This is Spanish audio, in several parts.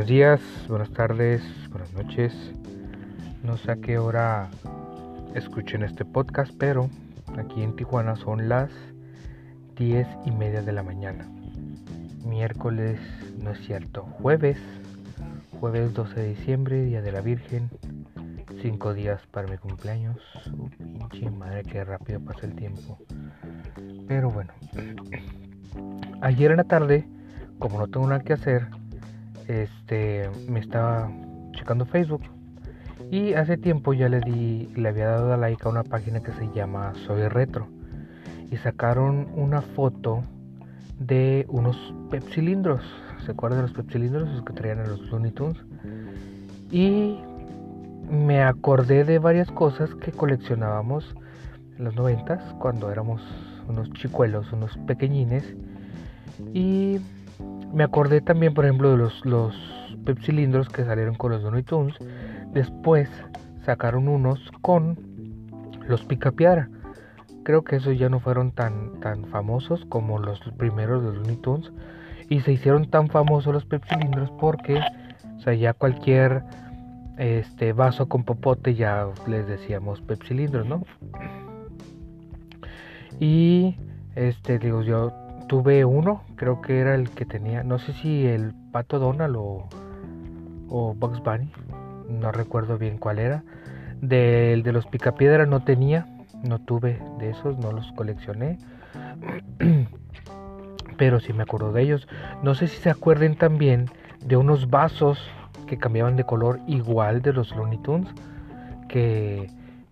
Buenos días, buenas tardes, buenas noches. No sé a qué hora escuchen este podcast, pero aquí en Tijuana son las 10 y media de la mañana. Miércoles, no es cierto, jueves, jueves 12 de diciembre, Día de la Virgen. Cinco días para mi cumpleaños. Uh, pinche madre, qué rápido pasa el tiempo. Pero bueno, ayer en la tarde, como no tengo nada que hacer, este, me estaba checando Facebook y hace tiempo ya le di, le había dado like a una página que se llama Soy Retro y sacaron una foto de unos pepsilindros. ¿Se acuerdan de los pepsilindros? Los que traían en los Looney Tunes. Y me acordé de varias cosas que coleccionábamos en los noventas cuando éramos unos chicuelos, unos pequeñines. Y me acordé también, por ejemplo, de los, los pepsilindros que salieron con los Looney Tunes. Después sacaron unos con los Picapiara. Creo que esos ya no fueron tan, tan famosos como los primeros de Looney Tunes. Y se hicieron tan famosos los pepsilindros porque, o sea, ya cualquier este vaso con popote ya les decíamos pepsilindros, ¿no? Y este digo yo tuve uno, creo que era el que tenía, no sé si el pato Donald o, o Bugs Bunny, no recuerdo bien cuál era. Del de los picapiedra no tenía, no tuve de esos, no los coleccioné. Pero sí me acuerdo de ellos. No sé si se acuerden también de unos vasos que cambiaban de color igual de los Looney Tunes que,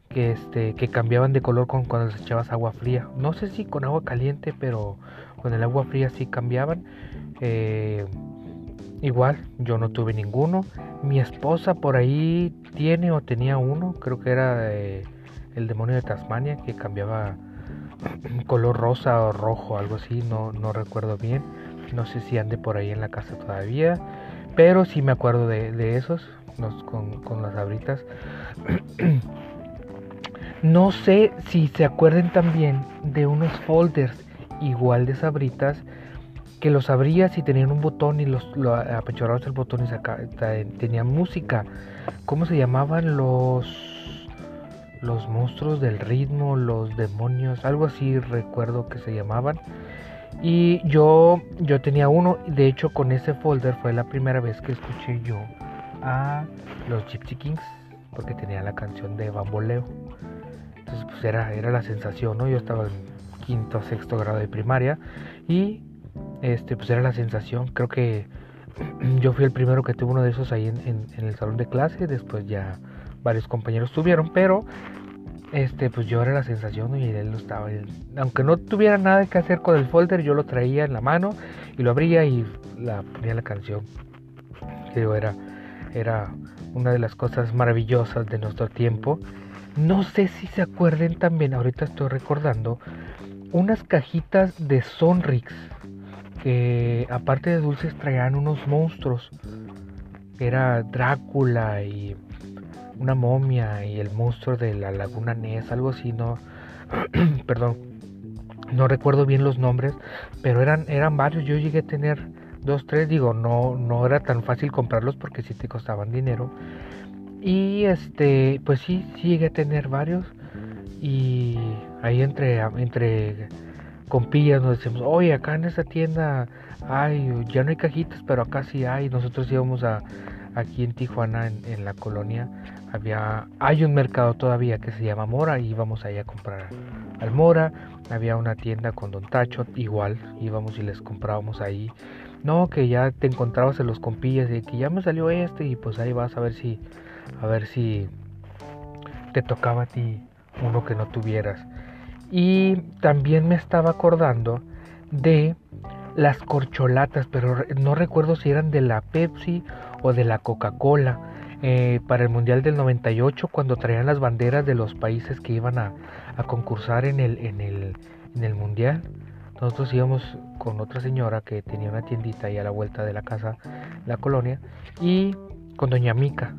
que, este, que cambiaban de color con cuando les echabas agua fría. No sé si con agua caliente, pero con el agua fría sí cambiaban. Eh, igual, yo no tuve ninguno. Mi esposa por ahí tiene o tenía uno, creo que era el demonio de Tasmania, que cambiaba color rosa o rojo, algo así, no, no recuerdo bien. No sé si ande por ahí en la casa todavía. Pero sí me acuerdo de, esos, con, las abritas. no sé si se acuerden también de unos folders igual de sabritas que los abrías y tenían un botón y los lo el botón y saca, tenían música. ¿Cómo se llamaban los los monstruos del ritmo, los demonios, algo así recuerdo que se llamaban? Y yo, yo tenía uno, de hecho con ese folder fue la primera vez que escuché yo a los Gypsy Kings, porque tenía la canción de Bamboleo. Entonces pues era, era la sensación, ¿no? Yo estaba quinto, sexto grado de primaria y este pues era la sensación. Creo que yo fui el primero que tuvo uno de esos ahí en, en el salón de clase, después ya varios compañeros tuvieron, pero este, pues yo era la sensación y él lo estaba. aunque no tuviera nada que hacer con el folder, yo lo traía en la mano y lo abría y la ponía la canción. Pero era, era una de las cosas maravillosas de nuestro tiempo. No sé si se acuerden también, ahorita estoy recordando, unas cajitas de Sonrix que aparte de dulces traían unos monstruos. Era Drácula y una momia y el monstruo de la laguna Ness, algo así, no, perdón, no recuerdo bien los nombres, pero eran, eran varios, yo llegué a tener dos, tres, digo, no, no era tan fácil comprarlos porque sí te costaban dinero. Y este, pues sí, sí llegué a tener varios. Y ahí entre, entre compillas nos decimos, oye, acá en esa tienda hay, ya no hay cajitas, pero acá sí hay. Nosotros íbamos a, aquí en Tijuana, en la colonia, había hay un mercado todavía que se llama Mora y íbamos ahí a comprar al Mora. Había una tienda con Don Tacho igual íbamos y les comprábamos ahí. No que ya te encontrabas en los compillas y que ya me salió este y pues ahí vas a ver si a ver si te tocaba a ti uno que no tuvieras y también me estaba acordando de las corcholatas pero no recuerdo si eran de la Pepsi o de la Coca-Cola eh, para el Mundial del 98 cuando traían las banderas de los países que iban a, concursar en el, en, el, en el Mundial. Nosotros íbamos con otra señora que tenía una tiendita ahí a la vuelta de la casa, la colonia, y con doña Mica.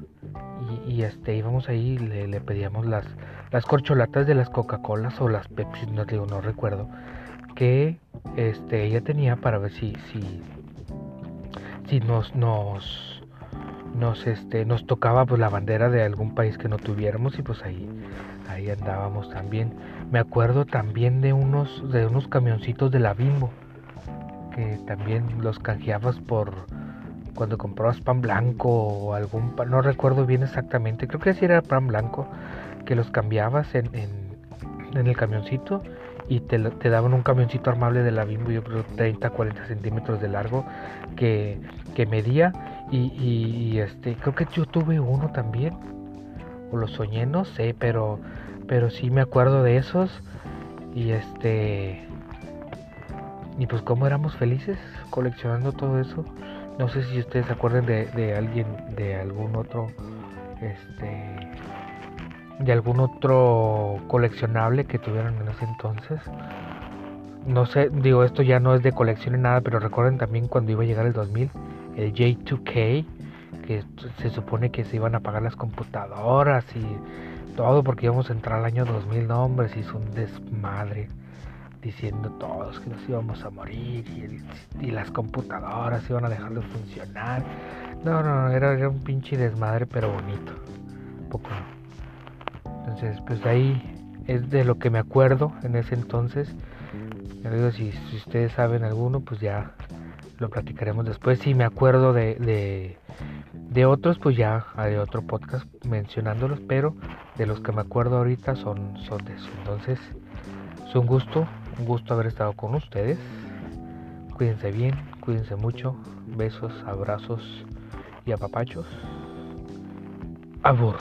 Y, este íbamos ahí y le, pedíamos las, las corcholatas de las Coca-Colas o las Pepsi, no digo, no recuerdo, que este ella tenía para ver si, si, si nos, nos nos este nos tocaba pues la bandera de algún país que no tuviéramos y pues ahí ahí andábamos también me acuerdo también de unos de unos camioncitos de la Bimbo que también los canjeabas por cuando comprabas pan blanco o algún pan, no recuerdo bien exactamente creo que sí era pan blanco que los cambiabas en, en, el camioncito y te, te, daban un camioncito armable de la Bimbo, yo creo 30, 40 centímetros de largo que, que medía y, este, creo que yo tuve uno también. O lo soñé, no sé, pero, pero sí me acuerdo de esos. Y este. Y pues cómo éramos felices coleccionando todo eso. No sé si ustedes se acuerdan de, alguien, de algún otro, este, de algún otro coleccionable que tuvieron en ese entonces. No sé, digo, esto ya no es de colección ni nada, pero recuerden también cuando iba a llegar el 2000 el J2K, que se supone que se iban a pagar las computadoras y todo porque íbamos a entrar al año 2000, no hombre, se hizo un desmadre diciendo todos que nos íbamos a morir y, las computadoras iban a dejar de funcionar. No, no, era, un pinche desmadre, pero bonito. Poco. Entonces, pues ahí es de lo que me acuerdo en ese entonces. si, si ustedes saben alguno, pues ya lo platicaremos después. Si me acuerdo de, de, otros, pues ya haré otro podcast mencionándolos, pero de los que me acuerdo ahorita son, son de eso. Entonces, es un gusto, un gusto haber estado con ustedes. Cuídense bien, cuídense mucho. Besos, abrazos y apapachos. Abur.